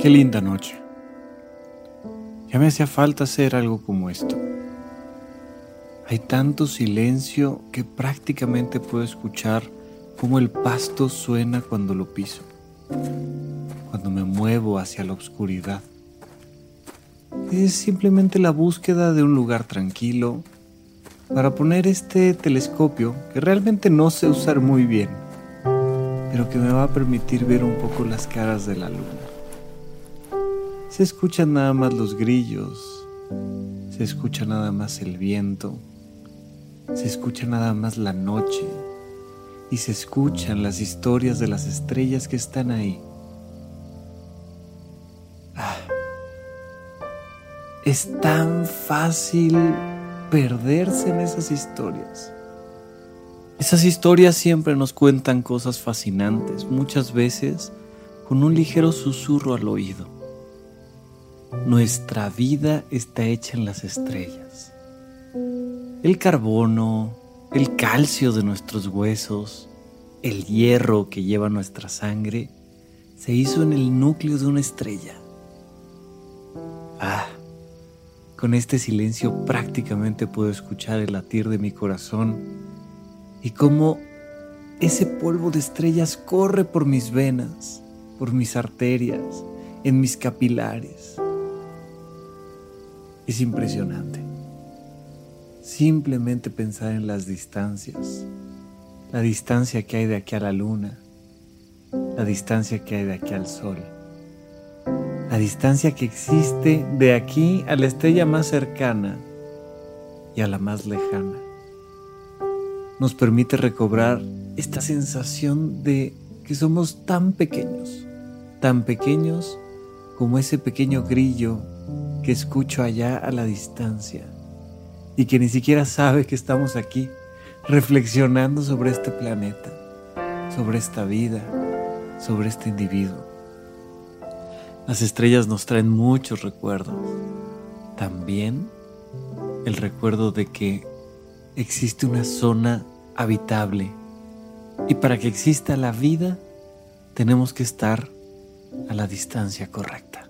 Qué linda noche. Ya me hacía falta hacer algo como esto. Hay tanto silencio que prácticamente puedo escuchar cómo el pasto suena cuando lo piso, cuando me muevo hacia la oscuridad. Es simplemente la búsqueda de un lugar tranquilo para poner este telescopio que realmente no sé usar muy bien, pero que me va a permitir ver un poco las caras de la luna. Se escuchan nada más los grillos, se escucha nada más el viento, se escucha nada más la noche y se escuchan las historias de las estrellas que están ahí. Ah, es tan fácil perderse en esas historias. Esas historias siempre nos cuentan cosas fascinantes, muchas veces con un ligero susurro al oído. Nuestra vida está hecha en las estrellas. El carbono, el calcio de nuestros huesos, el hierro que lleva nuestra sangre, se hizo en el núcleo de una estrella. Ah, con este silencio prácticamente puedo escuchar el latir de mi corazón y cómo ese polvo de estrellas corre por mis venas, por mis arterias, en mis capilares. Es impresionante. Simplemente pensar en las distancias. La distancia que hay de aquí a la luna. La distancia que hay de aquí al sol. La distancia que existe de aquí a la estrella más cercana y a la más lejana. Nos permite recobrar esta sensación de que somos tan pequeños, tan pequeños como ese pequeño grillo que escucho allá a la distancia y que ni siquiera sabe que estamos aquí reflexionando sobre este planeta, sobre esta vida, sobre este individuo. Las estrellas nos traen muchos recuerdos. También el recuerdo de que existe una zona habitable y para que exista la vida tenemos que estar a la distancia correcta.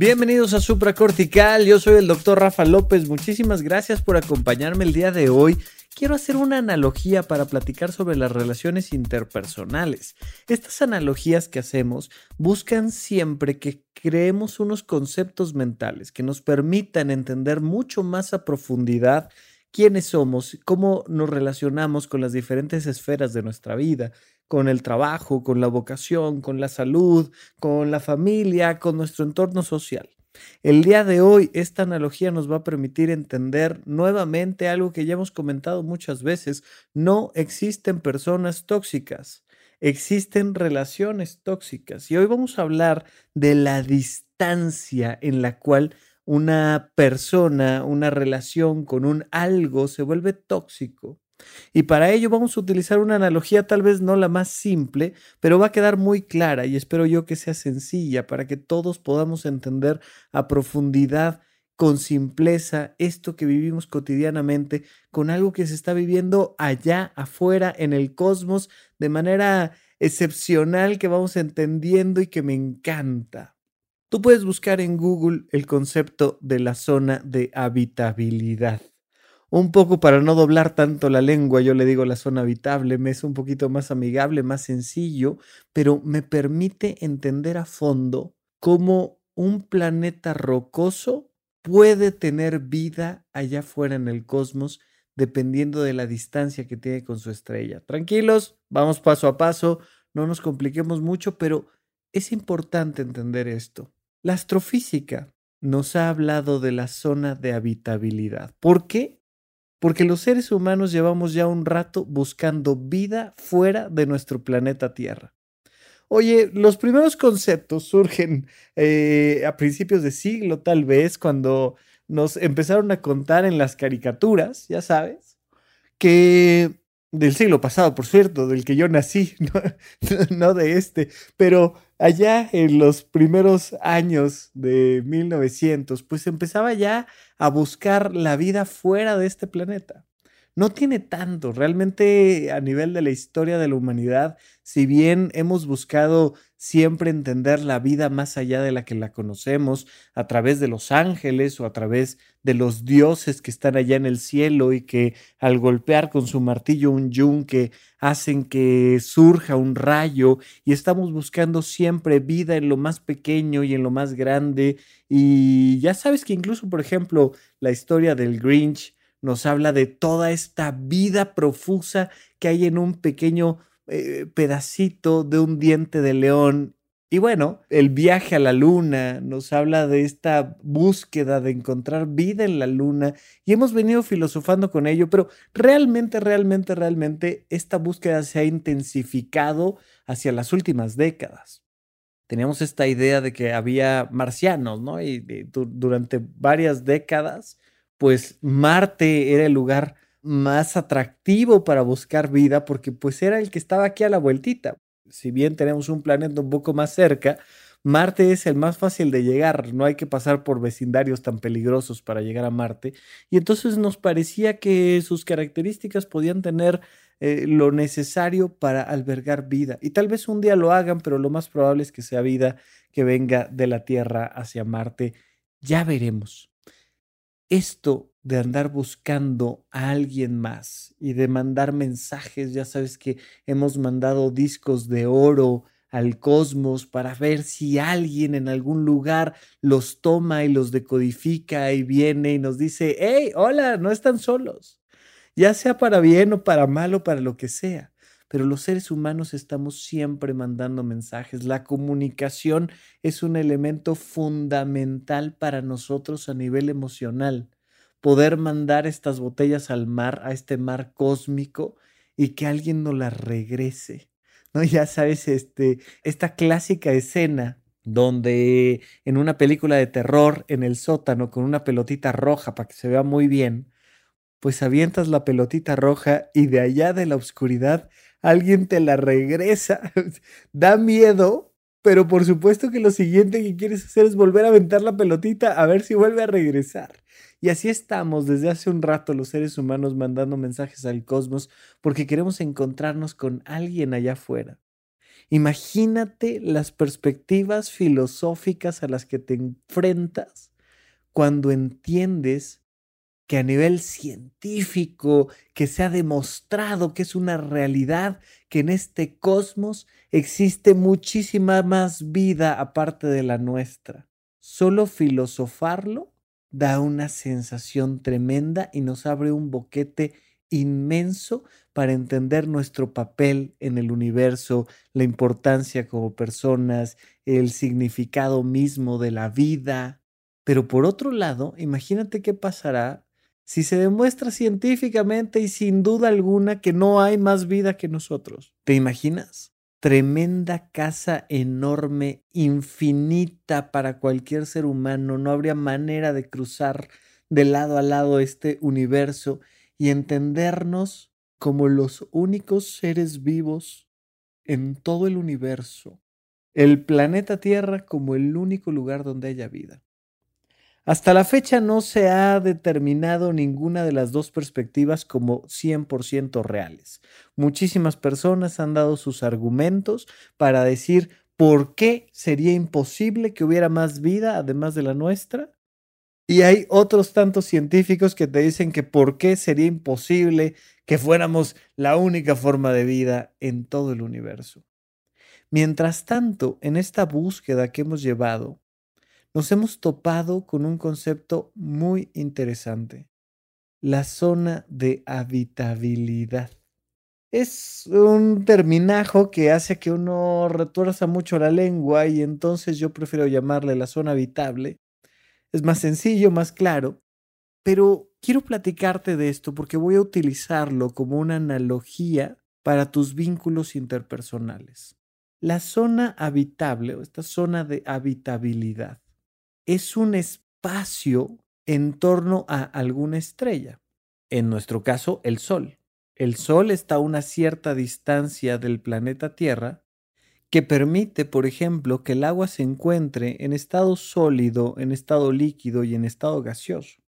Bienvenidos a Supracortical, yo soy el doctor Rafa López, muchísimas gracias por acompañarme el día de hoy. Quiero hacer una analogía para platicar sobre las relaciones interpersonales. Estas analogías que hacemos buscan siempre que creemos unos conceptos mentales que nos permitan entender mucho más a profundidad quiénes somos, cómo nos relacionamos con las diferentes esferas de nuestra vida, con el trabajo, con la vocación, con la salud, con la familia, con nuestro entorno social. El día de hoy esta analogía nos va a permitir entender nuevamente algo que ya hemos comentado muchas veces. No existen personas tóxicas, existen relaciones tóxicas. Y hoy vamos a hablar de la distancia en la cual una persona, una relación con un algo se vuelve tóxico y para ello vamos a utilizar una analogía tal vez no la más simple, pero va a quedar muy clara y espero yo que sea sencilla para que todos podamos entender a profundidad, con simpleza, esto que vivimos cotidianamente, con algo que se está viviendo allá afuera en el cosmos de manera excepcional que vamos entendiendo y que me encanta. Tú puedes buscar en Google el concepto de la zona de habitabilidad un poco para no doblar tanto la lengua, yo le digo la zona habitable, me es un poquito más amigable, más sencillo, pero me permite entender a fondo cómo un planeta rocoso puede tener vida allá afuera en el cosmos dependiendo de la distancia que tiene con su estrella. Tranquilos, vamos paso a paso, no nos compliquemos mucho, pero es importante entender esto. La astrofísica nos ha hablado de la zona de habitabilidad. ¿Por qué? Porque los seres humanos llevamos ya un rato buscando vida fuera de nuestro planeta Tierra. Oye, los primeros conceptos surgen eh, a principios de siglo, tal vez, cuando nos empezaron a contar en las caricaturas, ya sabes, que del siglo pasado, por cierto, del que yo nací, no, de este, pero allá en los primeros años de 1900, pues empezaba ya a buscar la vida fuera de este planeta no tiene tanto. Realmente a nivel de la historia de la humanidad, si bien hemos buscado siempre entender la vida más allá de la que la conocemos, a través de los ángeles o a través de los dioses que están allá en el cielo y que al golpear con su martillo un yunque hacen que surja un rayo y estamos buscando siempre vida en lo más pequeño y en lo más grande. Y ya sabes que incluso, por ejemplo, la historia del Grinch, nos habla de toda esta vida profusa que hay en un pequeño eh, pedacito de un diente de león. Y bueno, el viaje a la luna nos habla de esta búsqueda de encontrar vida en la luna y hemos venido filosofando con ello, pero realmente, realmente, realmente esta búsqueda se ha intensificado hacia las últimas décadas. Teníamos esta idea de que había marcianos, ¿no? Y, y durante varias décadas pues Marte era el lugar más atractivo para buscar vida porque pues era el que estaba aquí a la vueltita. Si bien tenemos un planeta un poco más cerca, Marte es el más fácil de llegar, no hay que pasar por vecindarios tan peligrosos para llegar a Marte. Y entonces nos parecía que sus características podían tener eh, lo necesario para albergar vida. Y tal vez un día lo hagan, pero lo más probable es que sea vida que venga de la Tierra hacia Marte. Ya veremos esto de andar buscando a alguien más y de mandar mensajes, ya sabes que hemos mandado discos de oro al cosmos para ver si alguien en algún lugar los toma y los decodifica y viene y nos dice, hey, hola, no están solos, ya sea para bien o para mal o para lo que sea. Pero los seres humanos estamos siempre mandando mensajes. La comunicación es un elemento fundamental para nosotros a nivel emocional poder mandar estas botellas al mar, a este mar cósmico, y que alguien nos las regrese. ¿No? Ya sabes, este, esta clásica escena donde en una película de terror en el sótano con una pelotita roja para que se vea muy bien, pues avientas la pelotita roja y de allá de la oscuridad alguien te la regresa. da miedo, pero por supuesto que lo siguiente que quieres hacer es volver a aventar la pelotita a ver si vuelve a regresar. Y así estamos desde hace un rato los seres humanos mandando mensajes al cosmos porque queremos encontrarnos con alguien allá afuera. Imagínate las perspectivas filosóficas a las que te enfrentas cuando entiendes que a nivel científico, que se ha demostrado que es una realidad, que en este cosmos existe muchísima más vida aparte de la nuestra. Solo filosofarlo da una sensación tremenda y nos abre un boquete inmenso para entender nuestro papel en el universo, la importancia como personas, el significado mismo de la vida. Pero por otro lado, imagínate qué pasará si se demuestra científicamente y sin duda alguna que no hay más vida que nosotros. ¿Te imaginas? tremenda casa enorme, infinita para cualquier ser humano. No habría manera de cruzar de lado a lado este universo y entendernos como los únicos seres vivos en todo el universo. El planeta Tierra como el único lugar donde haya vida. Hasta la fecha no se ha determinado ninguna de las dos perspectivas como 100% reales. Muchísimas personas han dado sus argumentos para decir por qué sería imposible que hubiera más vida además de la nuestra. Y hay otros tantos científicos que te dicen que por qué sería imposible que fuéramos la única forma de vida en todo el universo. Mientras tanto, en esta búsqueda que hemos llevado, nos hemos topado con un concepto muy interesante, la zona de habitabilidad. Es un terminajo que hace que uno retuerza mucho la lengua y entonces yo prefiero llamarle la zona habitable. Es más sencillo, más claro, pero quiero platicarte de esto porque voy a utilizarlo como una analogía para tus vínculos interpersonales. La zona habitable o esta zona de habitabilidad es un espacio en torno a alguna estrella. En nuestro caso, el Sol. El Sol está a una cierta distancia del planeta Tierra que permite, por ejemplo, que el agua se encuentre en estado sólido, en estado líquido y en estado gaseoso.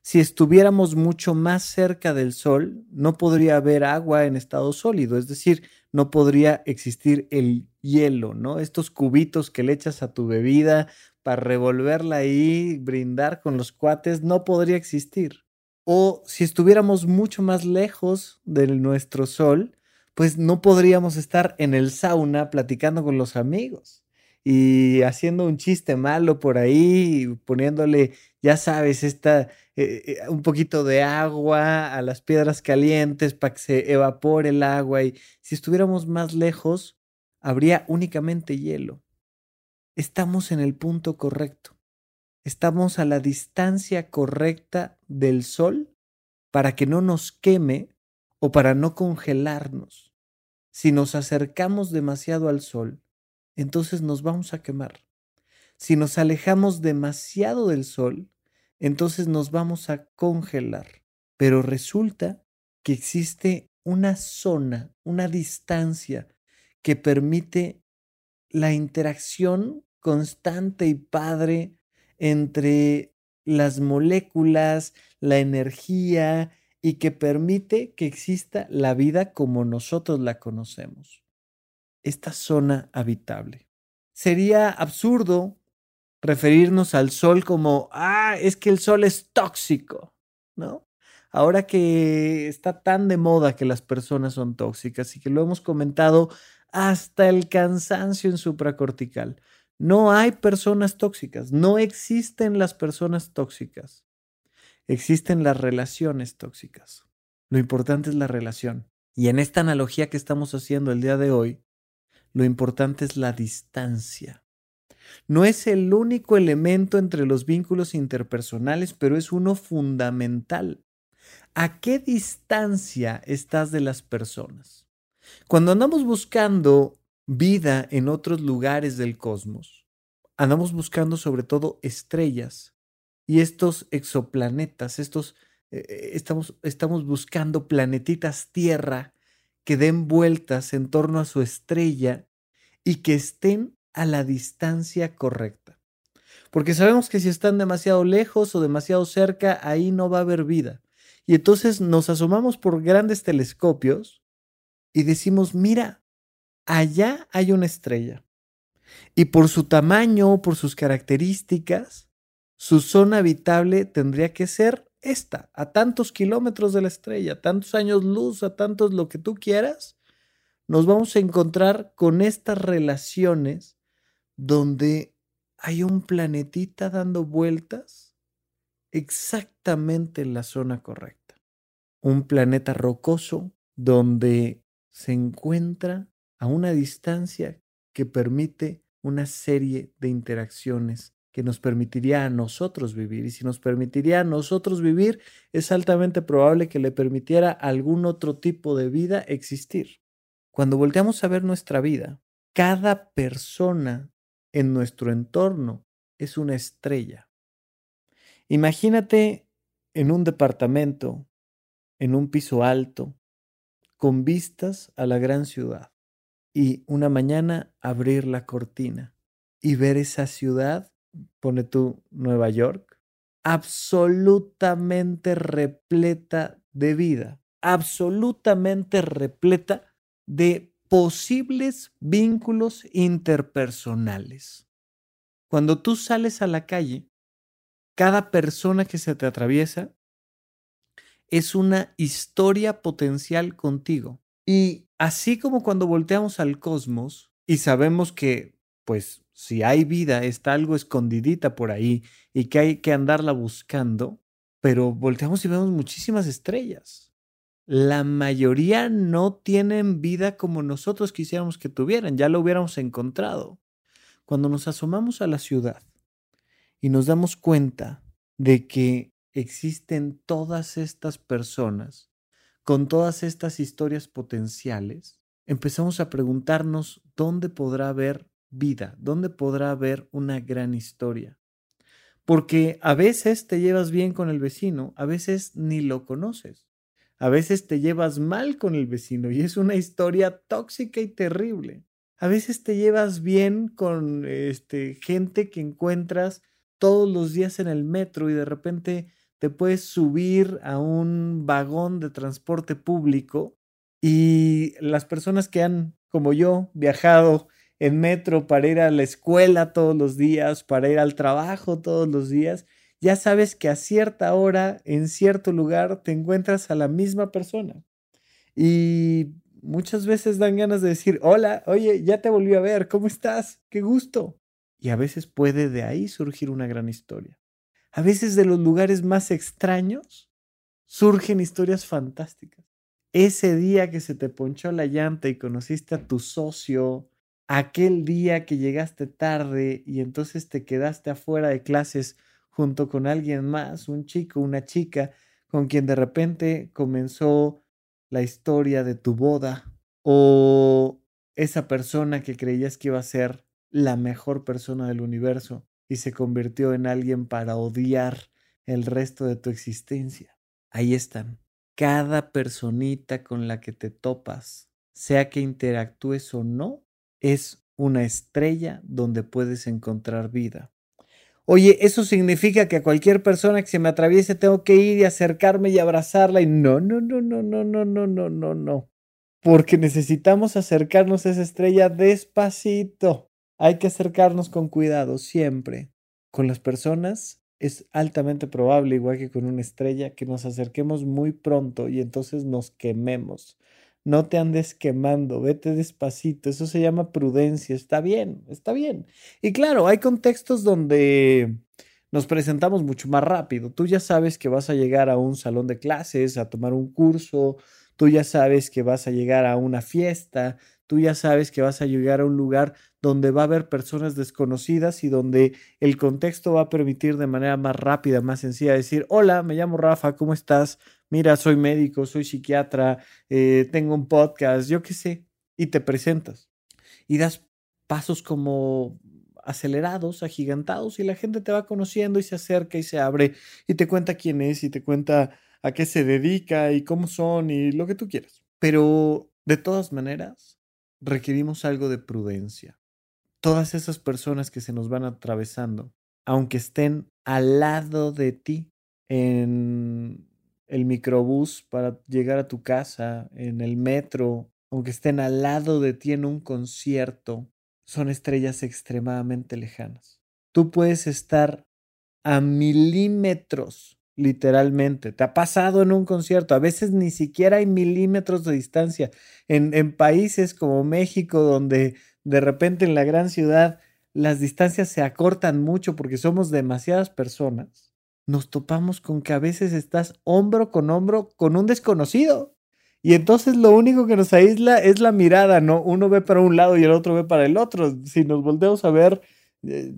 Si estuviéramos mucho más cerca del Sol, no podría haber agua en estado sólido, es decir, no podría existir el hielo, ¿no? Estos cubitos que le echas a tu bebida para revolverla ahí, brindar con los cuates, no podría existir. O si estuviéramos mucho más lejos de nuestro Sol, pues no podríamos estar en el sauna platicando con los amigos y haciendo un chiste malo por ahí, poniéndole, ya sabes, esta, eh, eh, un poquito de agua a las piedras calientes para que se evapore el agua. Y si estuviéramos más lejos, habría únicamente hielo. Estamos en el punto correcto. Estamos a la distancia correcta del sol para que no nos queme o para no congelarnos. Si nos acercamos demasiado al sol, entonces nos vamos a quemar. Si nos alejamos demasiado del sol, entonces nos vamos a congelar. Pero resulta que existe una zona, una distancia que permite la interacción constante y padre entre las moléculas, la energía y que permite que exista la vida como nosotros la conocemos. Esta zona habitable. Sería absurdo referirnos al sol como, ah, es que el sol es tóxico, ¿no? Ahora que está tan de moda que las personas son tóxicas y que lo hemos comentado hasta el cansancio en supracortical. No hay personas tóxicas, no existen las personas tóxicas existen las relaciones tóxicas. Lo importante es la relación. Y en esta analogía que estamos haciendo el día de hoy, lo importante es la distancia. No es el único elemento entre los vínculos interpersonales, pero es uno fundamental. ¿A qué distancia estás de las personas? Cuando andamos buscando vida en otros lugares del cosmos, andamos buscando sobre todo estrellas, y estos exoplanetas, estos, eh, eh, estamos, estamos buscando planetitas Tierra que den vueltas en torno a su estrella y que estén a la distancia correcta. Porque sabemos que si están demasiado lejos o demasiado cerca, ahí no va a haber vida. Y entonces nos asomamos por grandes telescopios y decimos, mira, allá hay una estrella. Y por su tamaño, por sus características, su zona habitable tendría que ser esta, a tantos kilómetros de la estrella, tantos años luz, a tantos lo que tú quieras, nos vamos a encontrar con estas relaciones donde hay un planetita dando vueltas exactamente en la zona correcta. Un planeta rocoso donde se encuentra a una distancia que permite una serie de interacciones que nos permitiría a nosotros vivir. Y si nos permitiría a nosotros vivir, es altamente probable que le permitiera a algún otro tipo de vida existir. Cuando volteamos a ver nuestra vida, cada persona en nuestro entorno es una estrella. Imagínate en un departamento, en un piso alto, con vistas a la gran ciudad, y una mañana abrir la cortina y ver esa ciudad pone tú Nueva York, absolutamente repleta de vida, absolutamente repleta de posibles vínculos interpersonales. Cuando tú sales a la calle, cada persona que se te atraviesa es una historia potencial contigo. Y así como cuando volteamos al cosmos y sabemos que, pues, si hay vida, está algo escondidita por ahí y que hay que andarla buscando, pero volteamos y vemos muchísimas estrellas. La mayoría no tienen vida como nosotros quisiéramos que tuvieran, ya lo hubiéramos encontrado. Cuando nos asomamos a la ciudad y nos damos cuenta de que existen todas estas personas con todas estas historias potenciales, empezamos a preguntarnos dónde podrá haber vida, dónde podrá haber una gran historia. Porque a veces te llevas bien con el vecino, a veces ni lo conoces. A veces te llevas mal con el vecino y es una historia tóxica y terrible. A veces te llevas bien con este, gente que encuentras todos los días en el metro y de repente te puedes subir a un vagón de transporte público y las personas que han, como yo, viajado en metro para ir a la escuela todos los días, para ir al trabajo todos los días, ya sabes que a cierta hora, en cierto lugar, te encuentras a la misma persona. Y muchas veces dan ganas de decir, hola, oye, ya te volví a ver, ¿cómo estás? Qué gusto. Y a veces puede de ahí surgir una gran historia. A veces de los lugares más extraños surgen historias fantásticas. Ese día que se te ponchó la llanta y conociste a tu socio aquel día que llegaste tarde y entonces te quedaste afuera de clases junto con alguien más, un chico, una chica, con quien de repente comenzó la historia de tu boda o esa persona que creías que iba a ser la mejor persona del universo y se convirtió en alguien para odiar el resto de tu existencia. Ahí están. Cada personita con la que te topas, sea que interactúes o no, es una estrella donde puedes encontrar vida. Oye, eso significa que a cualquier persona que se me atraviese tengo que ir y acercarme y abrazarla y no, no, no, no, no, no, no, no, no, no. Porque necesitamos acercarnos a esa estrella despacito. Hay que acercarnos con cuidado siempre. Con las personas es altamente probable, igual que con una estrella, que nos acerquemos muy pronto y entonces nos quememos no te andes quemando, vete despacito, eso se llama prudencia, está bien, está bien. Y claro, hay contextos donde nos presentamos mucho más rápido. Tú ya sabes que vas a llegar a un salón de clases, a tomar un curso, tú ya sabes que vas a llegar a una fiesta, tú ya sabes que vas a llegar a un lugar donde va a haber personas desconocidas y donde el contexto va a permitir de manera más rápida, más sencilla decir, hola, me llamo Rafa, ¿cómo estás? Mira, soy médico, soy psiquiatra, eh, tengo un podcast, yo qué sé, y te presentas y das pasos como acelerados, agigantados, y la gente te va conociendo y se acerca y se abre y te cuenta quién es y te cuenta a qué se dedica y cómo son y lo que tú quieras. Pero de todas maneras, requerimos algo de prudencia. Todas esas personas que se nos van atravesando, aunque estén al lado de ti en el microbús para llegar a tu casa, en el metro, aunque estén al lado de ti en un concierto, son estrellas extremadamente lejanas. Tú puedes estar a milímetros, literalmente. Te ha pasado en un concierto, a veces ni siquiera hay milímetros de distancia. En, países como México, donde de repente en la gran ciudad las distancias se acortan mucho porque somos demasiadas personas nos topamos con que a veces estás hombro con hombro con un desconocido. Y entonces lo único que nos aísla es la mirada, ¿no? Uno ve para un lado y el otro ve para el otro. Si nos volteamos a ver, eh,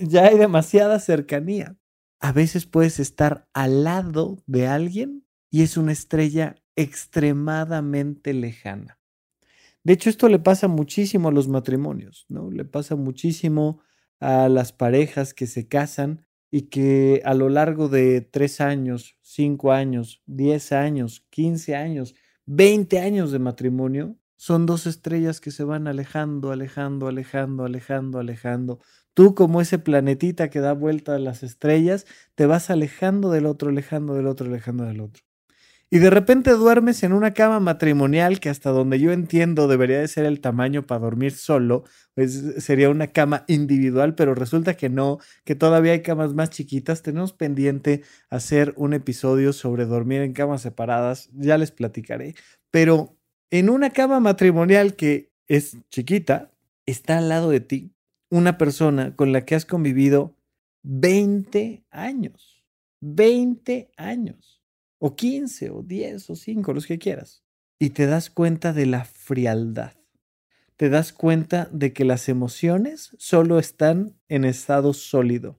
ya, hay demasiada cercanía. A veces puedes estar al lado de alguien y es una estrella extremadamente lejana. De hecho, esto le pasa muchísimo a los matrimonios, ¿no? Le pasa muchísimo a las parejas que se casan y que a lo largo de tres años, cinco años, diez años, quince años, veinte años de matrimonio, son dos estrellas que se van alejando, alejando, alejando, alejando, alejando. Tú como ese planetita que da vuelta a las estrellas, te vas alejando del otro, alejando del otro, alejando del otro y de repente duermes en una cama matrimonial que hasta donde yo entiendo debería de ser el tamaño para dormir solo, pues sería una cama individual, pero resulta que no, que todavía hay camas más chiquitas. Tenemos pendiente hacer un episodio sobre dormir en camas separadas, ya les platicaré, pero en una cama matrimonial que es chiquita, está al lado de ti una persona con la que has convivido 20 años, 20 años o 15 o 10 o 5, los que quieras. Y te das cuenta de la frialdad. Te das cuenta de que las emociones solo están en estado sólido.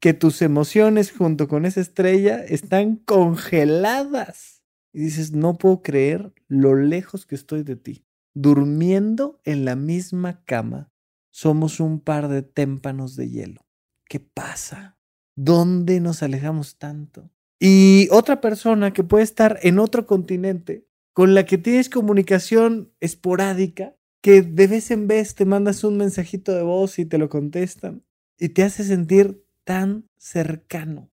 Que tus emociones junto con esa estrella están congeladas. Y dices, no puedo creer lo lejos que estoy de ti. durmiendo en la misma cama, somos un par de témpanos de hielo. ¿Qué pasa? ¿Dónde nos alejamos tanto? Y otra persona que puede estar en otro continente, con la que tienes comunicación esporádica, que de vez en vez te mandas un mensajito de voz y te lo contestan, y te hace sentir tan cercano.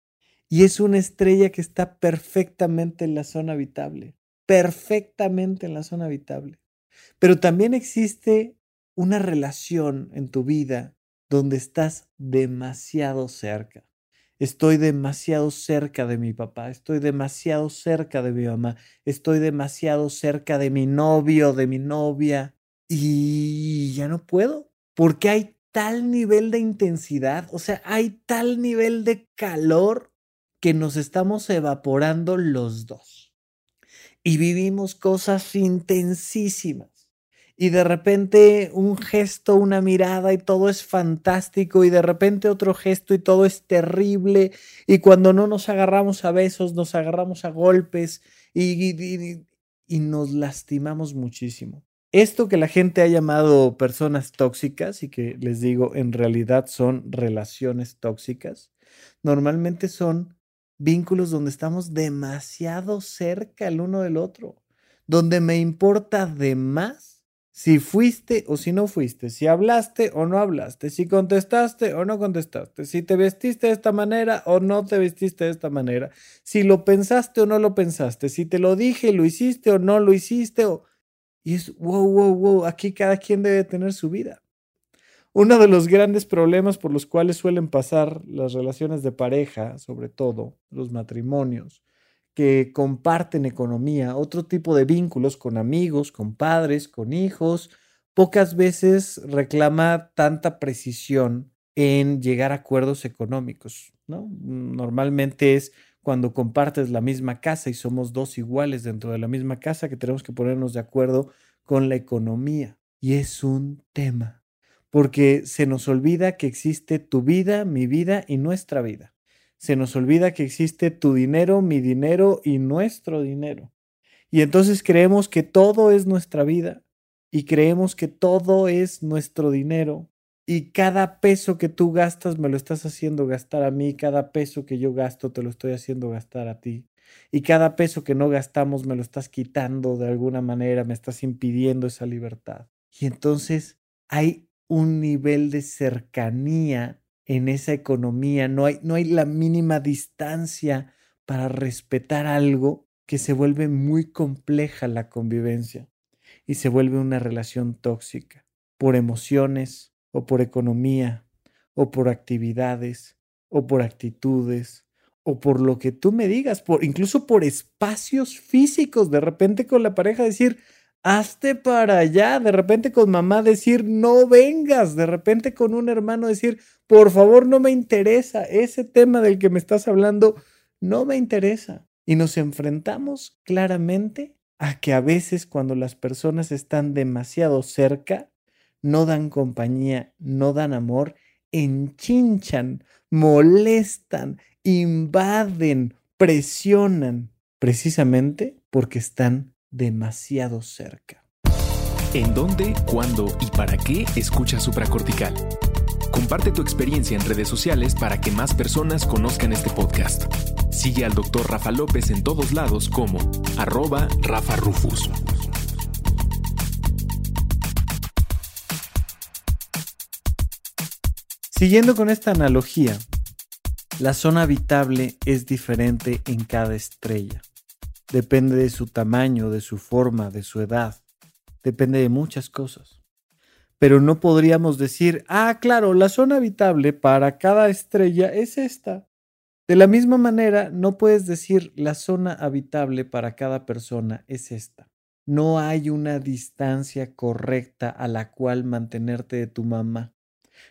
Y es una estrella que está perfectamente en la zona habitable, perfectamente en la zona habitable. Pero también existe una relación en tu vida donde estás demasiado cerca. Estoy demasiado cerca de mi papá, estoy demasiado cerca de mi mamá, estoy demasiado cerca de mi novio, de mi novia, y ya no puedo, porque hay tal nivel de intensidad, o sea, hay tal nivel de calor que nos estamos evaporando los dos. Y vivimos cosas intensísimas y de repente un gesto, una mirada y todo es fantástico y de repente otro gesto y todo es terrible y cuando no nos agarramos a besos, nos agarramos a golpes y, y, nos lastimamos muchísimo. Esto que la gente ha llamado personas tóxicas y que les digo en realidad son relaciones tóxicas, normalmente son vínculos donde estamos demasiado cerca el uno del otro, donde me importa de más si fuiste o si no fuiste, si hablaste o no hablaste, si contestaste o no contestaste, si te vestiste de esta manera o no te vestiste de esta manera, si lo pensaste o no lo pensaste, si te lo dije, lo hiciste o no lo hiciste. O... Y es, wow, wow, wow, aquí cada quien debe tener su vida. Uno de los grandes problemas por los cuales suelen pasar las relaciones de pareja, sobre todo los matrimonios, que comparten economía, otro tipo de vínculos con amigos, con padres, con hijos, pocas veces reclama tanta precisión en llegar a acuerdos económicos, ¿no? Normalmente es cuando compartes la misma casa y somos dos iguales dentro de la misma casa que tenemos que ponernos de acuerdo con la economía. Y es un tema, porque se nos olvida que existe tu vida, mi vida y nuestra vida se nos olvida que existe tu dinero, mi dinero y nuestro dinero. Y entonces creemos que todo es nuestra vida y creemos que todo es nuestro dinero. Y cada peso que tú gastas me lo estás haciendo gastar a mí, cada peso que yo gasto te lo estoy haciendo gastar a ti. Y cada peso que no gastamos me lo estás quitando de alguna manera, me estás impidiendo esa libertad. Y entonces hay un nivel de cercanía en esa economía, no hay, no hay la mínima distancia para respetar algo que se vuelve muy compleja la convivencia y se vuelve una relación tóxica por emociones o por economía o por actividades o por actitudes o por lo que tú me digas, por incluso por espacios físicos, de repente con la pareja decir, hazte para allá, de repente con mamá decir, no vengas, de repente con un hermano decir, por favor, no me interesa, ese tema del que me estás hablando no me interesa. Y nos enfrentamos claramente a que a veces cuando las personas están demasiado cerca, no dan compañía, no dan amor, enchinchan, molestan, invaden, presionan, precisamente porque están demasiado cerca. ¿En dónde, cuándo y para qué escuchas supracortical? Comparte tu experiencia en redes sociales para que más personas conozcan este podcast. Sigue al Dr. Rafa López en todos lados como arroba Rafa Rufus. Siguiendo con esta analogía, la zona habitable es diferente en cada estrella. Depende de su tamaño, de su forma, de su edad. Depende de muchas cosas. Pero no podríamos decir, ah, claro, la zona habitable para cada estrella es esta. De la misma manera, no puedes decir la zona habitable para cada persona es esta. No hay una distancia correcta a la cual mantenerte de tu mamá.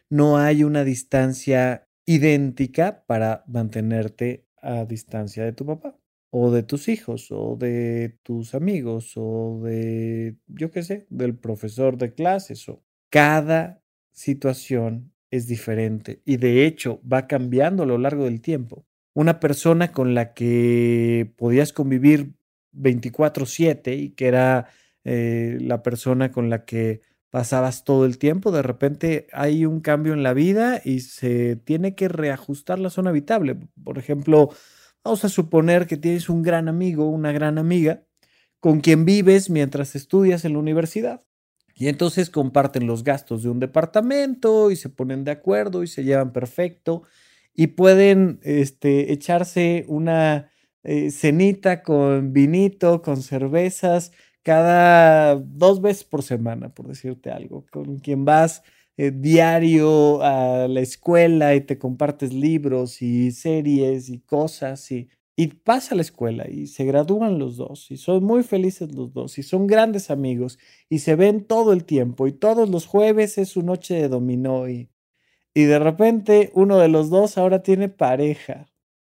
No hay una distancia idéntica para mantenerte a distancia de tu papá o de tus hijos, o de tus amigos, o de, yo qué sé, del profesor de clases, o cada situación es diferente y de hecho va cambiando a lo largo del tiempo. Una persona con la que podías convivir 24/7 y que era eh, la persona con la que pasabas todo el tiempo, de repente hay un cambio en la vida y se tiene que reajustar la zona habitable. Por ejemplo, vamos a suponer que tienes un gran amigo, una gran amiga, con quien vives mientras estudias en la universidad. Y entonces comparten los gastos de un departamento y se ponen de acuerdo y se llevan perfecto y pueden este, echarse una eh, cenita con vinito, con cervezas, cada dos veces por semana, por decirte algo, con quien vas eh, diario a la escuela y te compartes libros y series y cosas y y pasa a la escuela y se gradúan los dos y son muy felices los dos y son grandes amigos y se ven todo el tiempo y todos los jueves es su noche de dominó y, y de repente uno de los dos ahora tiene pareja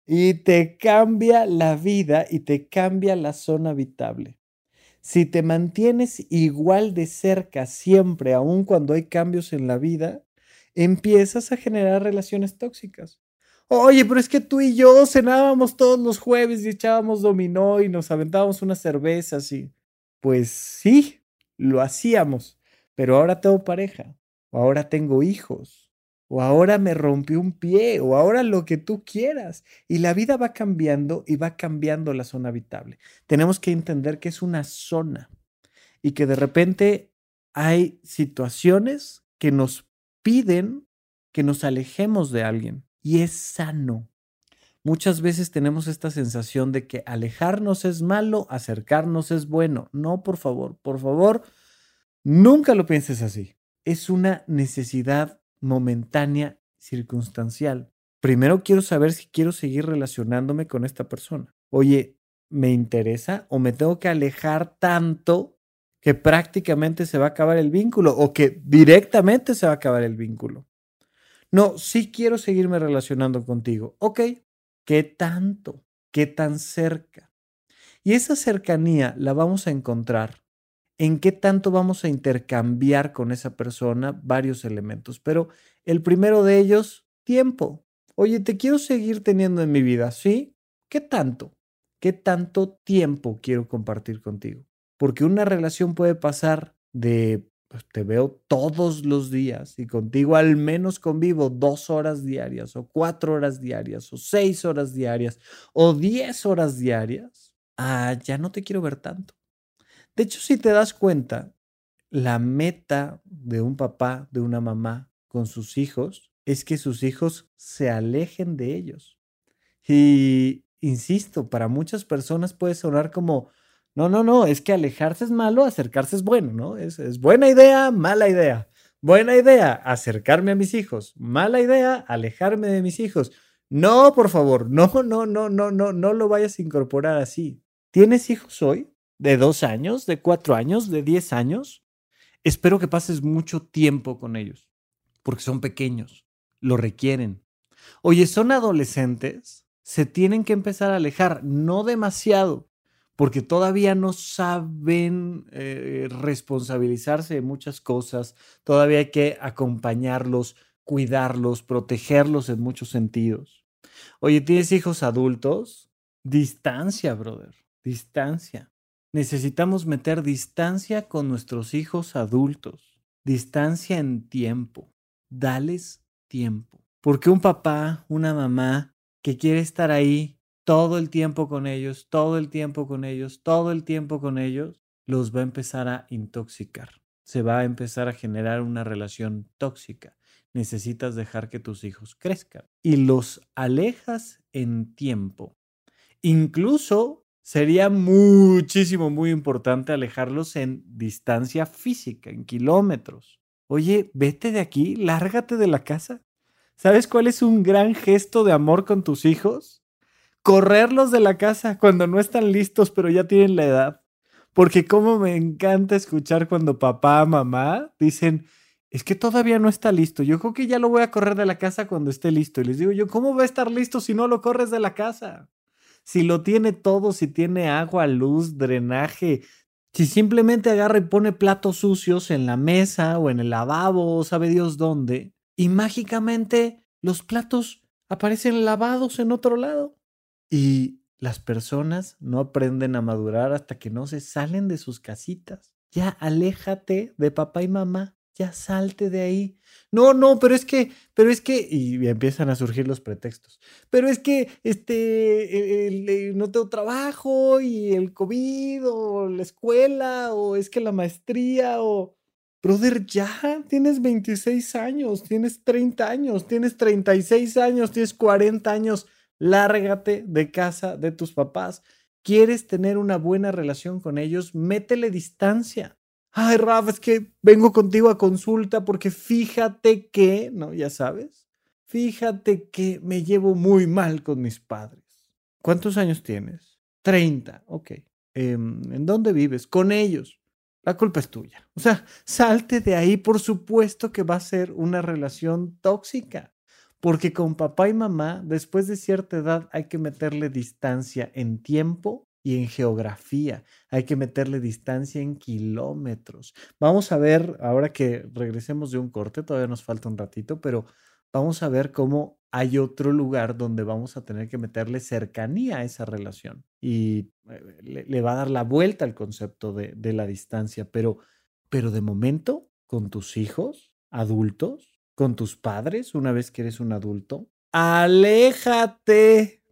y te cambia la vida y te cambia la zona habitable. Si te mantienes igual de cerca siempre, aun cuando hay cambios en la vida, empiezas a generar relaciones tóxicas. Oye, pero es que tú y yo cenábamos todos los jueves y echábamos dominó y nos aventábamos unas cervezas y... Pues sí, lo hacíamos, pero ahora tengo pareja, ahora tengo hijos, o ahora me rompí un pie, o ahora lo que tú quieras. Y la vida va cambiando y va cambiando la zona habitable. Tenemos que entender que es una zona y que de repente hay situaciones que nos piden que nos alejemos de alguien y es sano. Muchas veces tenemos esta sensación de que alejarnos es malo, acercarnos es bueno. No, por favor, por favor, nunca lo pienses así. Es una necesidad momentánea, circunstancial. Primero quiero saber si quiero seguir relacionándome con esta persona. Oye, ¿me interesa o me tengo que alejar tanto que prácticamente se va a acabar el vínculo o que directamente se va a acabar el vínculo? No, sí quiero seguirme relacionando contigo. Ok, ¿qué tanto? ¿Qué tan cerca? Y esa cercanía la vamos a encontrar en qué tanto vamos a intercambiar con esa persona varios elementos. Pero el primero de ellos, tiempo. Oye, te quiero seguir teniendo en mi vida, ¿sí? ¿Qué tanto? ¿Qué tanto tiempo quiero compartir contigo? Porque una relación puede pasar de pues, te veo todos los días y contigo al menos convivo dos horas diarias o cuatro horas diarias o seis horas diarias o diez horas diarias, ah, ya no te quiero ver tanto. De hecho, si te das cuenta, la meta de un papá, de una mamá con sus hijos es que sus hijos se alejen de ellos. Y, insisto, para muchas personas puede sonar como, no, no, no, es que alejarse es malo, acercarse es bueno, ¿no? Es, es buena idea, mala idea. Buena idea, acercarme a mis hijos. Mala idea, alejarme de mis hijos. No, por favor, no, no, no, no, no, no lo vayas a incorporar así. ¿Tienes hijos hoy? ¿De dos años? ¿De cuatro años? ¿De diez años? Espero que pases mucho tiempo con ellos, porque son pequeños, lo requieren. Oye, son adolescentes, se tienen que empezar a alejar, no demasiado, porque todavía no saben eh, responsabilizarse de muchas cosas, todavía hay que acompañarlos, cuidarlos, protegerlos en muchos sentidos. Oye, ¿tienes hijos adultos? Distancia, brother, distancia. Necesitamos meter distancia con nuestros hijos adultos, distancia en tiempo, dales tiempo. Porque un papá, una mamá que quiere estar ahí todo el tiempo con ellos, todo el tiempo con ellos, todo el tiempo con ellos, los va a empezar a intoxicar. Se va a empezar a generar una relación tóxica. Necesitas dejar que tus hijos crezcan y los alejas en tiempo. Incluso sería muchísimo, muy importante alejarlos en distancia física, en kilómetros. Oye, vete de aquí, lárgate de la casa. ¿Sabes cuál es un gran gesto de amor con tus hijos? correrlos de la casa cuando no están listos, pero ya tienen la edad. Porque como me encanta escuchar cuando papá, mamá dicen, es que todavía no está listo. Yo creo que ya lo voy a correr de la casa cuando esté listo. Y les digo yo, ¿cómo va a estar listo si no lo corres de la casa? Si lo tiene todo, si tiene agua, luz, drenaje, si simplemente agarra y pone platos sucios en la mesa o en el lavabo, sabe Dios dónde, y mágicamente los platos aparecen lavados en otro lado. Y las personas no aprenden a madurar hasta que no se salen de sus casitas. Ya aléjate de papá y mamá, ya salte de ahí. No, no, pero es que, pero es que, y empiezan a surgir los pretextos. Pero es que, este, no tengo trabajo y el COVID o la escuela o es que la maestría o, brother, ya tienes 26 años, tienes 30 años, tienes 36 años, tienes 40 años, lárgate de casa de tus papás. ¿Quieres tener una buena relación con ellos? Métele distancia ay, Rafa, es que vengo contigo a consulta porque fíjate que, ¿no? Ya sabes, fíjate que me llevo muy mal con mis padres. ¿Cuántos años tienes? Treinta, ok. Em, ¿En dónde vives? Con ellos. La culpa es tuya. O sea, salte de ahí, por supuesto que va a ser una relación tóxica. Porque con papá y mamá, después de cierta edad, hay que meterle distancia en tiempo y en geografía. Hay que meterle distancia en kilómetros. Vamos a ver, ahora que regresemos de un corte, todavía nos falta un ratito, pero vamos a ver cómo hay otro lugar donde vamos a tener que meterle cercanía a esa relación y eh, le, va a dar la vuelta al concepto de, de la distancia, pero, pero de momento, con tus hijos adultos, con tus padres, una vez que eres un adulto, aléjate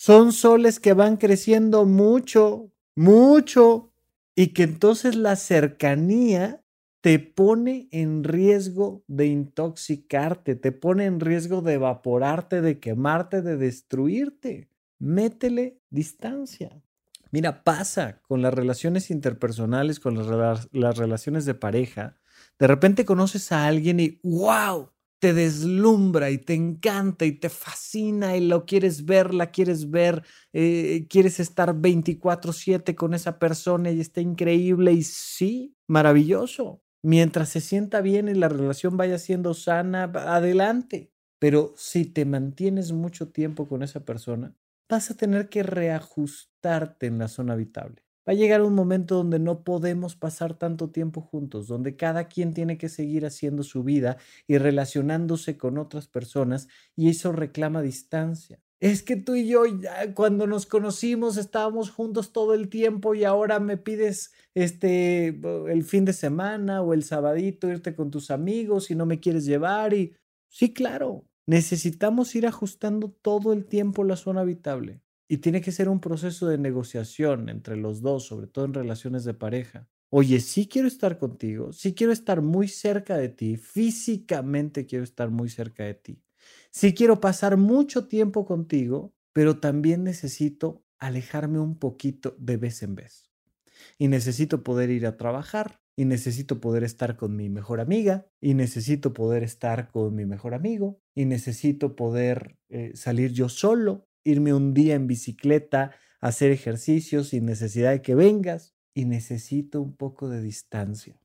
son soles que van creciendo mucho, mucho, y que entonces la cercanía te pone en riesgo de intoxicarte, te pone en riesgo de evaporarte, de quemarte, de destruirte. Métele distancia. Mira, pasa con las relaciones interpersonales, con las, las relaciones de pareja. De repente conoces a alguien y ¡wow! Te deslumbra y te encanta y te fascina y lo quieres ver, la quieres ver, eh, quieres estar 24/7 con esa persona y está increíble y sí, maravilloso. Mientras se sienta bien y la relación vaya siendo sana, adelante. Pero si te mantienes mucho tiempo con esa persona, vas a tener que reajustarte en la zona habitable. Va a llegar un momento donde no podemos pasar tanto tiempo juntos, donde cada quien tiene que seguir haciendo su vida y relacionándose con otras personas y eso reclama distancia. Es que tú y yo ya cuando nos conocimos estábamos juntos todo el tiempo y ahora me pides este el fin de semana o el sabadito irte con tus amigos y no me quieres llevar y sí, claro, necesitamos ir ajustando todo el tiempo la zona habitable. Y tiene que ser un proceso de negociación entre los dos, sobre todo en relaciones de pareja. Oye, sí quiero estar contigo, sí quiero estar muy cerca de ti, físicamente quiero estar muy cerca de ti. Sí quiero pasar mucho tiempo contigo, pero también necesito alejarme un poquito de vez en vez. Y necesito poder ir a trabajar, y necesito poder estar con mi mejor amiga, y necesito poder estar con mi mejor amigo, y necesito poder eh, salir yo solo, irme un día en bicicleta, hacer ejercicio sin necesidad de que vengas y necesito un poco de distancia.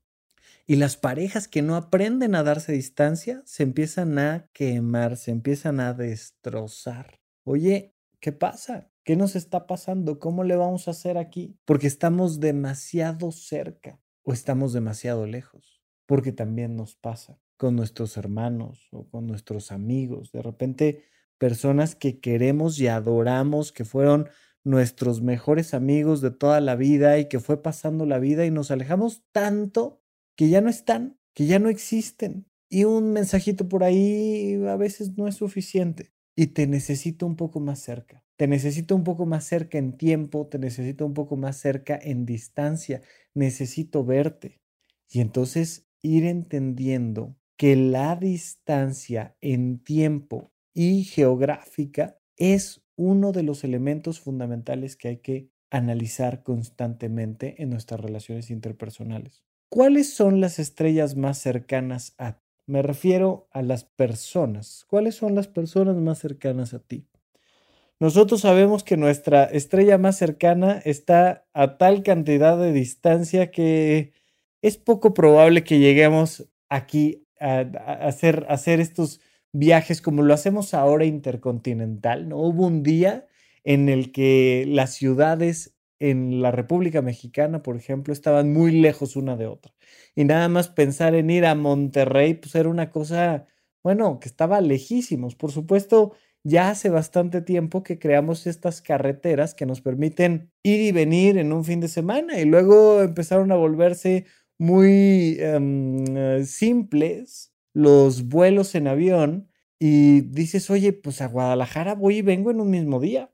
Y las parejas que no aprenden a darse distancia se empiezan a quemar, se empiezan a destrozar. Oye, ¿qué pasa? ¿Qué nos está pasando? ¿Cómo le vamos a hacer aquí? Porque estamos demasiado cerca o estamos demasiado lejos. Porque también nos pasa con nuestros hermanos o con nuestros amigos. De repente personas que queremos y adoramos, que fueron nuestros mejores amigos de toda la vida y que fue pasando la vida y nos alejamos tanto que ya no están, que ya no existen. Y un mensajito por ahí a veces no es suficiente. Y te necesito un poco más cerca. Te necesito un poco más cerca en tiempo, te necesito un poco más cerca en distancia. Necesito verte. Y entonces ir entendiendo que la distancia en tiempo y geográfica es uno de los elementos fundamentales que hay que analizar constantemente en nuestras relaciones interpersonales. ¿Cuáles son las estrellas más cercanas a ti? Me refiero a las personas. ¿Cuáles son las personas más cercanas a ti? Nosotros sabemos que nuestra estrella más cercana está a tal cantidad de distancia que es poco probable que lleguemos aquí a, hacer, hacer estos viajes como lo hacemos ahora intercontinental, ¿no? Hubo un día en el que las ciudades en la República Mexicana, por ejemplo, estaban muy lejos una de otra. Y nada más pensar en ir a Monterrey, pues era una cosa, bueno, que estaba lejísimos. Por supuesto, ya hace bastante tiempo que creamos estas carreteras que nos permiten ir y venir en un fin de semana y luego empezaron a volverse muy em, simples los vuelos en avión y dices, oye, pues a Guadalajara voy y vengo en un mismo día.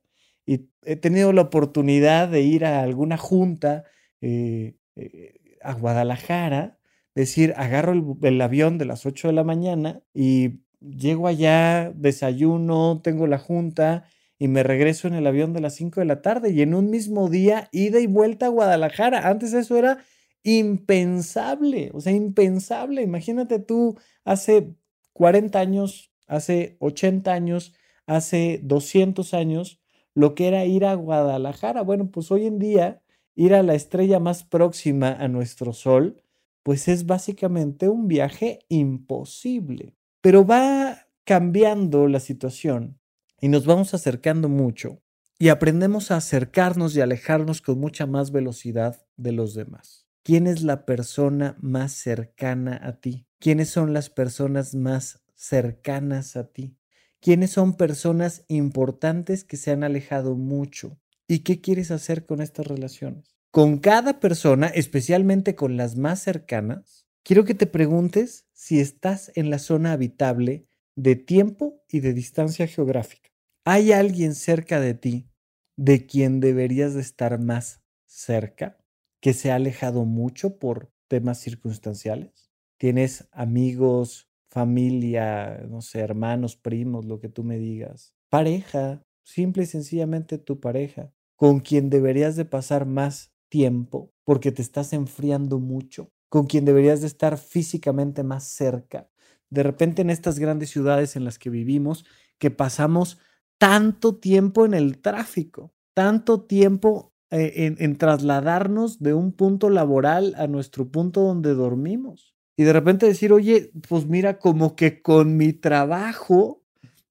Y he tenido la oportunidad de ir a alguna junta eh, eh, a Guadalajara, decir, agarro el, el avión de las 8 de la mañana y llego allá, desayuno, tengo la junta y me regreso en el avión de las 5 de la tarde y en un mismo día ida y vuelta a Guadalajara. Antes eso era impensable, o sea, impensable. Imagínate tú hace 40 años, hace 80 años, hace 200 años, lo que era ir a Guadalajara. Bueno, pues hoy en día ir a la estrella más próxima a nuestro Sol, pues es básicamente un viaje imposible. Pero va cambiando la situación y nos vamos acercando mucho y aprendemos a acercarnos y alejarnos con mucha más velocidad de los demás. ¿Quién es la persona más cercana a ti? ¿Quiénes son las personas más cercanas a ti? ¿Quiénes son personas importantes que se han alejado mucho? ¿Y qué quieres hacer con estas relaciones? Con cada persona, especialmente con las más cercanas, quiero que te preguntes si estás en la zona habitable de tiempo y de distancia geográfica. ¿Hay alguien cerca de ti de quien deberías de estar más cerca? Que se ha alejado mucho por temas circunstanciales? ¿Tienes amigos, familia, no sé, hermanos, primos, lo que tú me digas? Pareja, simple y sencillamente tu pareja, con quien deberías de pasar más tiempo porque te estás enfriando mucho, con quien deberías de estar físicamente más cerca. De repente en estas grandes ciudades en las que vivimos, que pasamos tanto tiempo en el tráfico, tanto tiempo eh, en, trasladarnos de un punto laboral a nuestro punto donde dormimos. Y de repente decir, oye, pues mira, como que con mi trabajo,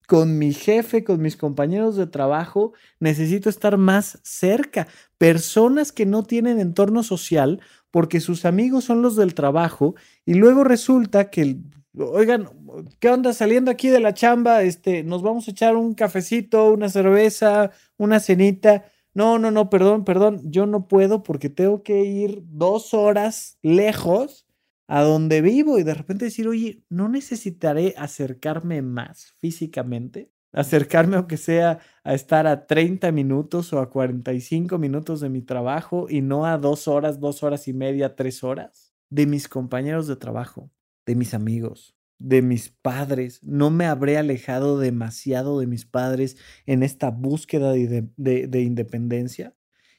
con mi jefe, con mis compañeros de trabajo, necesito estar más cerca. Personas que no tienen entorno social porque sus amigos son los del trabajo y luego resulta que, oigan, ¿qué onda saliendo aquí de la chamba? Este, nos vamos a echar un cafecito, una cerveza, una cenita no, no, no, perdón, perdón, yo no puedo porque tengo que ir dos horas lejos a donde vivo y de repente decir, oye, no necesitaré acercarme más físicamente, acercarme aunque sea a estar a 30 minutos o a 45 minutos de mi trabajo y no a dos horas, dos horas y media, tres horas de mis compañeros de trabajo, de mis amigos, de mis padres, no me habré alejado demasiado de mis padres en esta búsqueda de, independencia.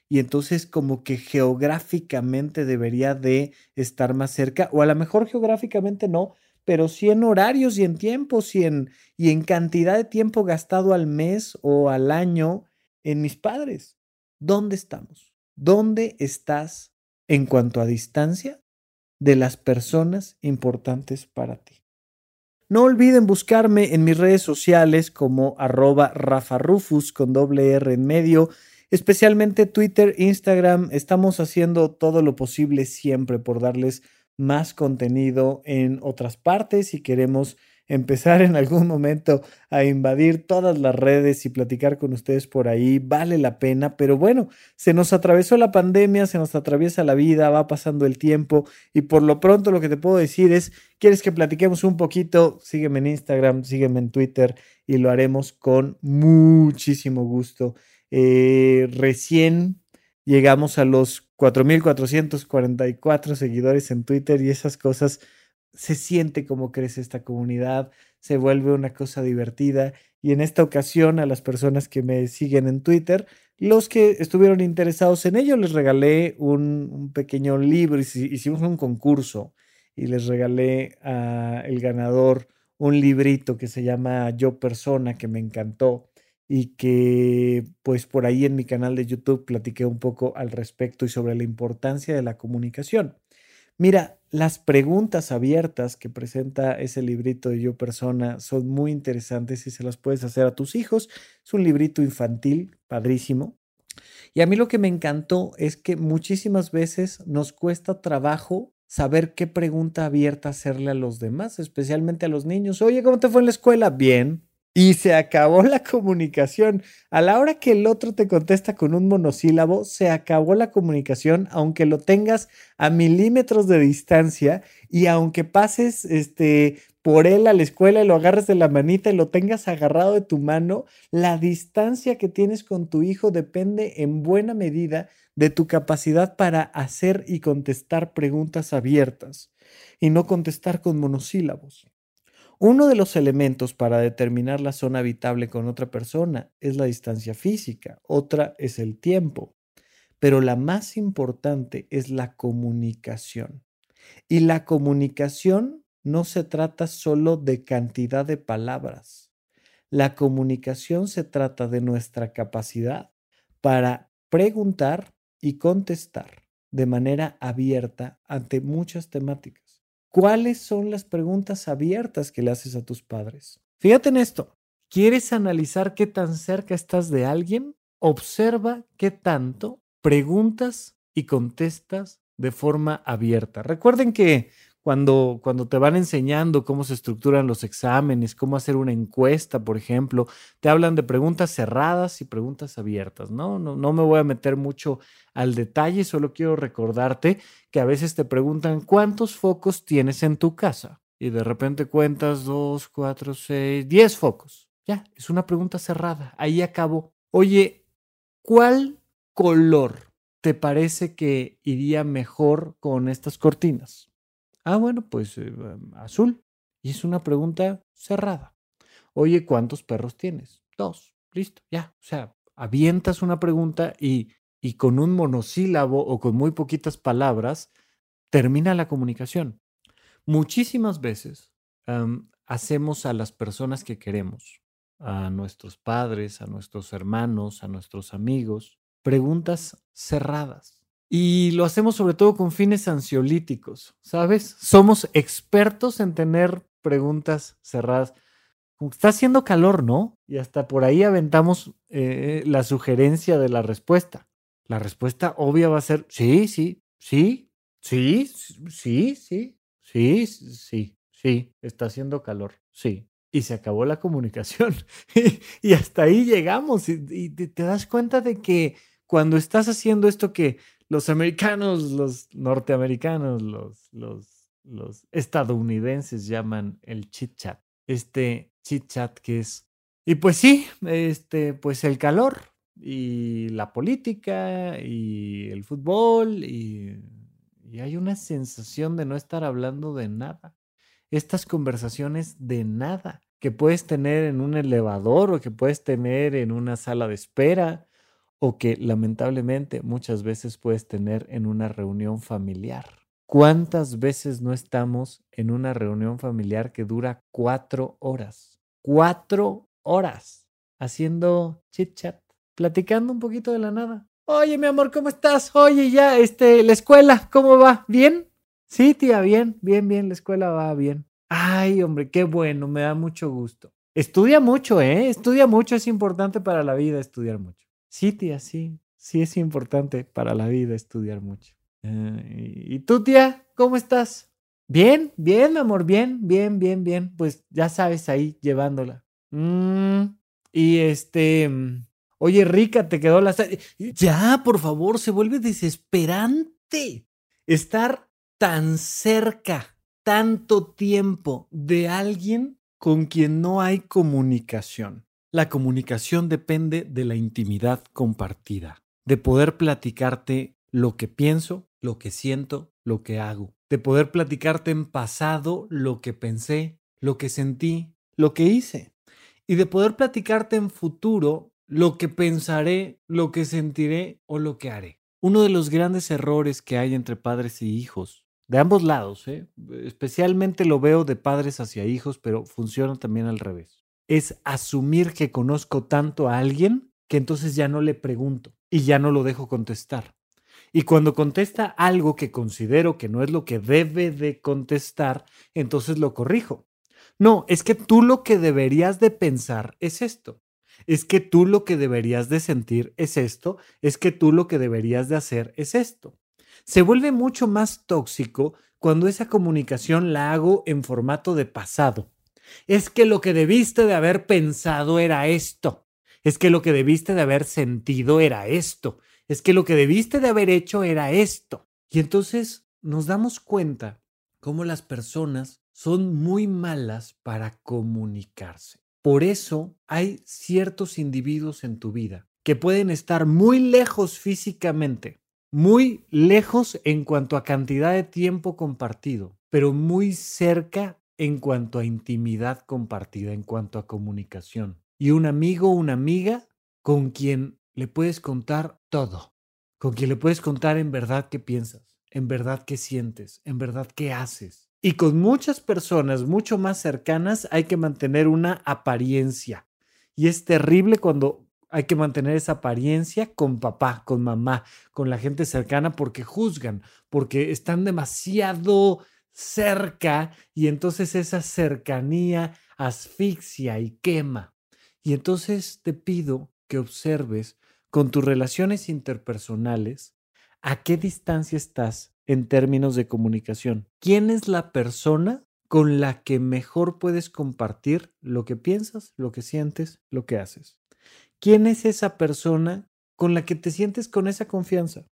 Y entonces como que geográficamente debería de estar más cerca, o a lo mejor geográficamente no, pero sí en horarios y en tiempos y en, y en cantidad de tiempo gastado al mes o al año en mis padres. ¿Dónde estamos? ¿Dónde estás en cuanto a distancia de las personas importantes para ti? No olviden buscarme en mis redes sociales como arroba rafarufus con doble R en medio, especialmente Twitter, Instagram. Estamos haciendo todo lo posible siempre por darles más contenido en otras partes y queremos empezar en algún momento a invadir todas las redes y platicar con ustedes por ahí, vale la pena, pero bueno, se nos atravesó la pandemia, se nos atraviesa la vida, va pasando el tiempo y por lo pronto lo que te puedo decir es, ¿quieres que platiquemos un poquito? Sígueme en Instagram, sígueme en Twitter y lo haremos con muchísimo gusto. Eh, recién llegamos a los 4.444 seguidores en Twitter y esas cosas se siente cómo crece esta comunidad, se vuelve una cosa divertida y en esta ocasión a las personas que me siguen en Twitter, los que estuvieron interesados en ello, les regalé un, pequeño libro, hicimos un concurso y les regalé a el ganador un librito que se llama Yo Persona, que me encantó y que pues por ahí en mi canal de YouTube platiqué un poco al respecto y sobre la importancia de la comunicación. Mira, las preguntas abiertas que presenta ese librito de Yo Persona son muy interesantes y se las puedes hacer a tus hijos. Es un librito infantil, padrísimo. Y a mí lo que me encantó es que muchísimas veces nos cuesta trabajo saber qué pregunta abierta hacerle a los demás, especialmente a los niños. Oye, ¿cómo te fue en la escuela? Bien. Y se acabó la comunicación. A la hora que el otro te contesta con un monosílabo, se acabó la comunicación, aunque lo tengas a milímetros de distancia y aunque pases este, por él a la escuela y lo agarres de la manita y lo tengas agarrado de tu mano, la distancia que tienes con tu hijo depende en buena medida de tu capacidad para hacer y contestar preguntas abiertas y no contestar con monosílabos. Uno de los elementos para determinar la zona habitable con otra persona es la distancia física, otra es el tiempo, pero la más importante es la comunicación. Y la comunicación no se trata solo de cantidad de palabras. La comunicación se trata de nuestra capacidad para preguntar y contestar de manera abierta ante muchas temáticas. ¿Cuáles son las preguntas abiertas que le haces a tus padres? Fíjate en esto. ¿Quieres analizar qué tan cerca estás de alguien? Observa qué tanto preguntas y contestas de forma abierta. Recuerden que cuando, cuando te van enseñando cómo se estructuran los exámenes, cómo hacer una encuesta, por ejemplo, te hablan de preguntas cerradas y preguntas abiertas, ¿no? No, no me voy a meter mucho al detalle, solo quiero recordarte que a veces te preguntan cuántos focos tienes en tu casa y de repente cuentas dos, cuatro, seis, diez focos. Ya, es una pregunta cerrada, ahí acabó. Oye, ¿cuál color te parece que iría mejor con estas cortinas? Ah, bueno, pues eh, azul. Y es una pregunta cerrada. Oye, ¿cuántos perros tienes? Dos. Listo, ya. O sea, avientas una pregunta y, y con un monosílabo o con muy poquitas palabras termina la comunicación. Muchísimas veces hacemos a las personas que queremos, a nuestros padres, a nuestros hermanos, a nuestros amigos, preguntas cerradas. Y lo hacemos sobre todo con fines ansiolíticos, ¿sabes? Somos expertos en tener preguntas cerradas. está haciendo calor, ¿no? Y hasta por ahí aventamos eh, la sugerencia de la respuesta. La respuesta obvia va a ser sí, sí, sí, sí, sí, sí, sí, sí, sí, está haciendo calor, sí. Y se acabó la comunicación. y hasta ahí llegamos. y te das cuenta de que cuando estás haciendo esto que los americanos, los norteamericanos, los, los, los estadounidenses llaman el chit chat. Este chit chat que es, y pues sí, este, pues el calor y la política y el fútbol y, y hay una sensación de no estar hablando de nada. Estas conversaciones de nada que puedes tener en un elevador o que puedes tener en una sala de espera o que lamentablemente muchas veces puedes tener en una reunión familiar. ¿Cuántas veces no estamos en una reunión familiar que dura cuatro horas? Cuatro horas haciendo chit chat, platicando un poquito de la nada. Oye, mi amor, ¿cómo estás? Oye, ya, este, la escuela, ¿cómo va? ¿Bien? Sí, tía, bien, bien, bien, la escuela va bien. Ay, hombre, qué bueno, me da mucho gusto. Estudia mucho, ¿eh? Estudia mucho, es importante para la vida estudiar mucho. Sí, tía, sí. Sí es importante para la vida estudiar mucho. Eh, ¿Y tú, tía? ¿Cómo estás? Bien, bien, amor, bien, bien, bien, bien. Pues ya sabes, ahí llevándola. Mm, y este, mm, oye, rica, te quedó la... Ya, por favor, se vuelve desesperante estar tan cerca, tanto tiempo de alguien con quien no hay comunicación. La comunicación depende de la intimidad compartida, de poder platicarte lo que pienso, lo que siento, lo que hago, de poder platicarte en pasado lo que pensé, lo que sentí, lo que hice, y de poder platicarte en futuro lo que pensaré, lo que sentiré o lo que haré. Uno de los grandes errores que hay entre padres y hijos, de ambos lados, ¿eh? especialmente lo veo de padres hacia hijos, pero funciona también al revés es asumir que conozco tanto a alguien que entonces ya no le pregunto y ya no lo dejo contestar. Y cuando contesta algo que considero que no es lo que debe de contestar, entonces lo corrijo. No, es que tú lo que deberías de pensar es esto. Es que tú lo que deberías de sentir es esto. Es que tú lo que deberías de hacer es esto. Se vuelve mucho más tóxico cuando esa comunicación la hago en formato de pasado Es que lo que debiste de haber pensado era esto. Es que lo que debiste de haber sentido era esto. Es que lo que debiste de haber hecho era esto. Y entonces nos damos cuenta cómo las personas son muy malas para comunicarse. Por eso hay ciertos individuos en tu vida que pueden estar muy lejos físicamente, muy lejos en cuanto a cantidad de tiempo compartido, pero muy cerca en cuanto a intimidad compartida, en cuanto a comunicación. Y un amigo una amiga con quien le puedes contar todo, con quien le puedes contar en verdad qué piensas, en verdad qué sientes, en verdad qué haces. Y con muchas personas mucho más cercanas hay que mantener una apariencia. Y es terrible cuando hay que mantener esa apariencia con papá, con mamá, con la gente cercana porque juzgan, porque están demasiado cerca y entonces esa cercanía asfixia y quema. Y entonces te pido que observes con tus relaciones interpersonales a qué distancia estás en términos de comunicación. ¿Quién es la persona con la que mejor puedes compartir lo que piensas, lo que sientes, lo que haces? ¿Quién es esa persona con la que te sientes con esa confianza?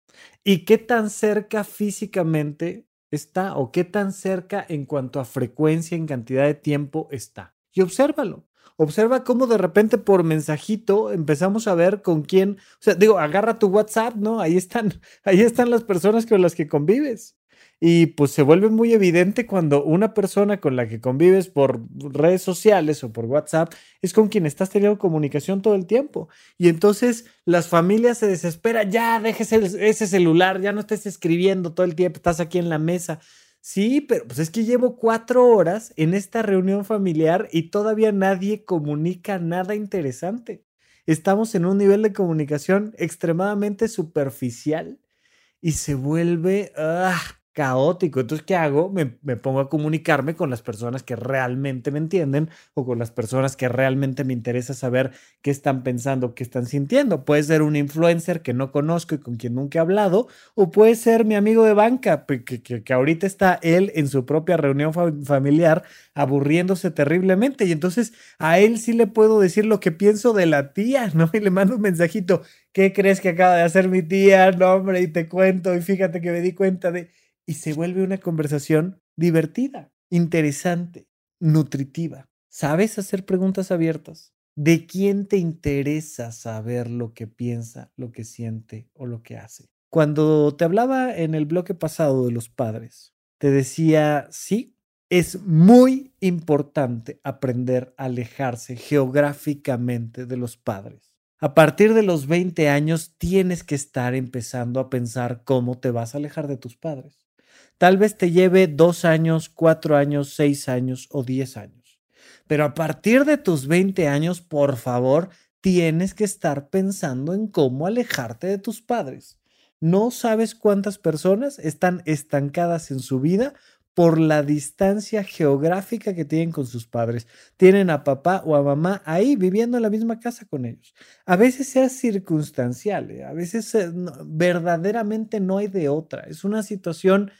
¿Y qué tan cerca físicamente está o qué tan cerca en cuanto a frecuencia, en cantidad de tiempo está? Y obsérvalo. Observa cómo de repente por mensajito empezamos a ver con quién, o sea, digo, agarra tu WhatsApp, ¿no? Ahí están, ahí están las personas con las que convives. Y pues se vuelve muy evidente cuando una persona con la que convives por redes sociales o por WhatsApp es con quien estás teniendo comunicación todo el tiempo. Y entonces las familias se desesperan, ya dejes ese celular, ya no estés escribiendo todo el tiempo, estás aquí en la mesa. Sí, pero pues es que llevo cuatro horas en esta reunión familiar y todavía nadie comunica nada interesante. Estamos en un nivel de comunicación extremadamente superficial y se vuelve... Ah, caótico. Entonces, ¿qué hago? Me, pongo a comunicarme con las personas que realmente me entienden o con las personas que realmente me interesa saber qué están pensando, qué están sintiendo. Puede ser un influencer que no conozco y con quien nunca he hablado, o puede ser mi amigo de banca, que, que, ahorita está él en su propia reunión familiar aburriéndose terriblemente. Y entonces a él sí le puedo decir lo que pienso de la tía, ¿no? Y le mando un mensajito. ¿Qué crees que acaba de hacer mi tía? No, hombre, y te cuento, y fíjate que me di cuenta de y se vuelve una conversación divertida, interesante, nutritiva. ¿Sabes hacer preguntas abiertas? ¿De quién te interesa saber lo que piensa, lo que siente o lo que hace? Cuando te hablaba en el bloque pasado de los padres, te decía, sí, es muy importante aprender a alejarse geográficamente de los padres. A partir de los 20 años tienes que estar empezando a pensar cómo te vas a alejar de tus padres. Tal vez te lleve dos años, cuatro años, seis años o diez años. Pero a partir de tus 20 años, por favor, tienes que estar pensando en cómo alejarte de tus padres. No sabes cuántas personas están estancadas en su vida por la distancia geográfica que tienen con sus padres. Tienen a papá o a mamá ahí viviendo en la misma casa con ellos. A veces es circunstancial, ¿eh? a veces eh, verdaderamente no hay de otra. Es una situación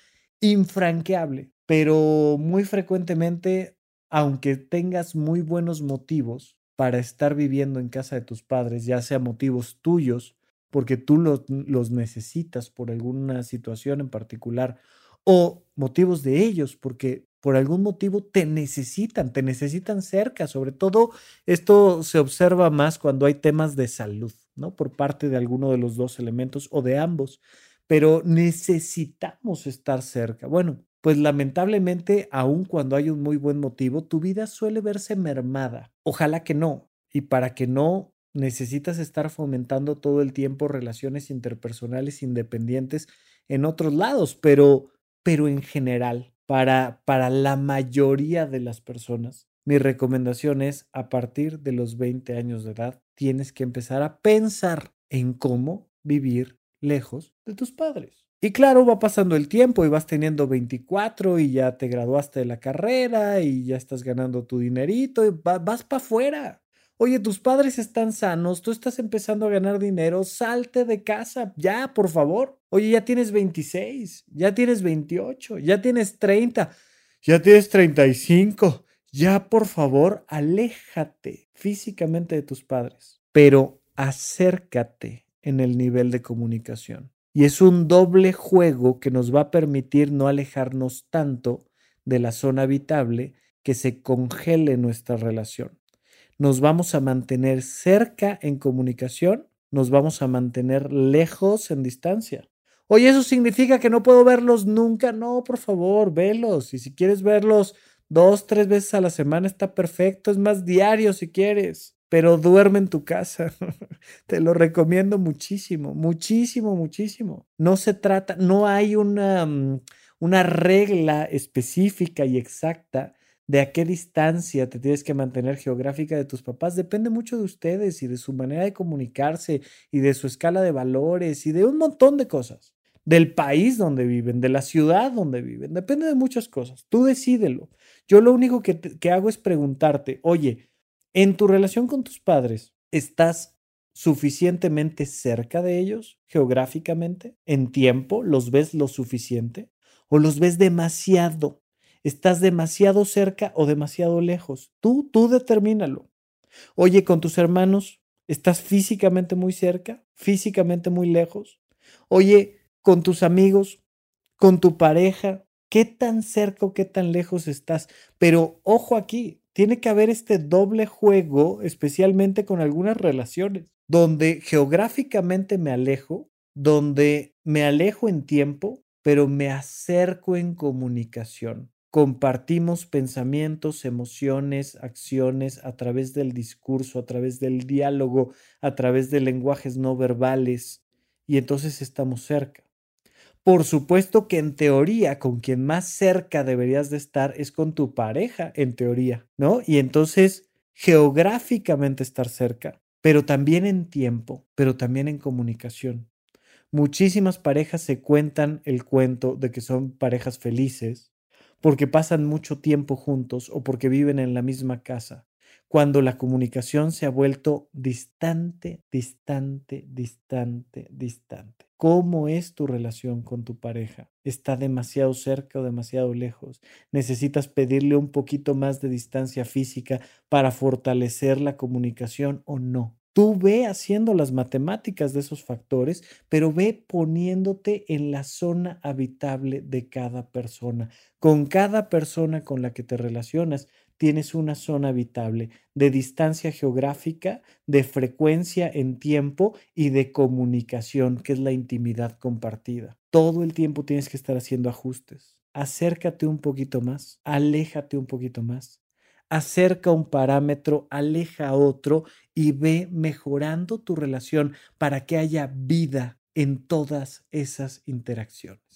infranqueable, pero muy frecuentemente, aunque tengas muy buenos motivos para estar viviendo en casa de tus padres, ya sea motivos tuyos, porque tú los, necesitas por alguna situación en particular, o motivos de ellos, porque por algún motivo te necesitan, te necesitan cerca. Sobre todo esto se observa más cuando hay temas de salud, ¿no? Por parte de alguno de los dos elementos o de ambos pero necesitamos estar cerca. Bueno, pues lamentablemente, aun cuando hay un muy buen motivo, tu vida suele verse mermada. Ojalá que no. Y para que no, necesitas estar fomentando todo el tiempo relaciones interpersonales independientes en otros lados, pero, pero en general, para, para la mayoría de las personas, mi recomendación es, a partir de los 20 años de edad, tienes que empezar a pensar en cómo vivir lejos de tus padres. Y claro, va pasando el tiempo y vas teniendo 24 y ya te graduaste de la carrera y ya estás ganando tu dinerito y vas para afuera. Oye, tus padres están sanos, tú estás empezando a ganar dinero, salte de casa, ya, por favor. Oye, ya tienes 26, ya tienes 28, ya tienes 30, ya tienes 35, Ya por favor, aléjate físicamente de tus padres, pero acércate en el nivel de comunicación. Y es un doble juego que nos va a permitir no alejarnos tanto de la zona habitable que se congele nuestra relación. Nos vamos a mantener cerca en comunicación, nos vamos a mantener lejos en distancia. Oye, ¿eso significa que no puedo verlos nunca? No, por favor, velos. Y si quieres verlos dos, tres veces a la semana, está perfecto. Es más diario si quieres. Pero duerme en tu casa. Te lo recomiendo muchísimo, muchísimo, muchísimo. No se trata, no hay una, mm, una regla específica y exacta de a qué distancia te tienes que mantener geográfica de tus papás depende mucho de ustedes y de su manera de comunicarse y de su escala de valores y de un montón de cosas del país donde viven, de la ciudad donde viven, depende de muchas cosas. Tú decídelo. Yo lo único que, que hago es preguntarte, oye, en tu relación con tus padres, ¿estás suficientemente cerca de ellos geográficamente? ¿En tiempo? ¿Los ves lo suficiente? ¿O los ves demasiado? ¿Estás demasiado cerca o demasiado lejos? Tú, tú determínalo. Oye, con tus hermanos, ¿estás físicamente muy cerca? ¿Físicamente muy lejos? Oye, con tus amigos, con tu pareja, qué tan cerca o qué tan lejos estás. Pero ojo aquí, tiene que haber este doble juego, especialmente con algunas relaciones, donde geográficamente me alejo, donde me alejo en tiempo, pero me acerco en comunicación. Compartimos pensamientos, emociones, acciones a través del discurso, a través del diálogo, a través de lenguajes no verbales, y entonces estamos cerca. Por supuesto que en teoría con quien más cerca deberías de estar es con tu pareja, en teoría, ¿no? Y entonces geográficamente estar cerca, pero también en tiempo, pero también en comunicación. Muchísimas parejas se cuentan el cuento de que son parejas felices porque pasan mucho tiempo juntos o porque viven en la misma casa, cuando la comunicación se ha vuelto distante, distante, distante, distante. ¿Cómo es tu relación con tu pareja? ¿Está demasiado cerca o demasiado lejos? ¿Necesitas pedirle un poquito más de distancia física para fortalecer la comunicación o no? Tú ve haciendo las matemáticas de esos factores, pero ve poniéndote en la zona habitable de cada persona. Con cada persona con la que te relacionas, tienes una zona habitable de distancia geográfica, de frecuencia en tiempo y de comunicación, que es la intimidad compartida. Todo el tiempo tienes que estar haciendo ajustes. Acércate un poquito más, aléjate un poquito más. Acerca un parámetro, aleja otro y ve mejorando tu relación para que haya vida en todas esas interacciones.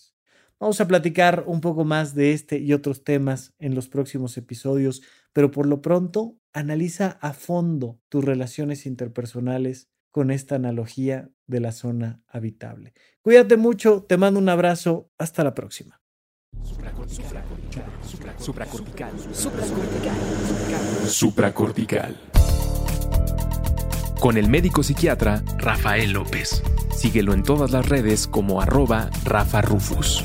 Vamos a platicar un poco más de este y otros temas en los próximos episodios, pero por lo pronto analiza a fondo tus relaciones interpersonales con esta analogía de la zona habitable. Cuídate mucho, te mando un abrazo, hasta la próxima. Supracortical. Supracortical. Con el médico psiquiatra Rafael López. Síguelo en todas las redes como arroba Rafa Rufus.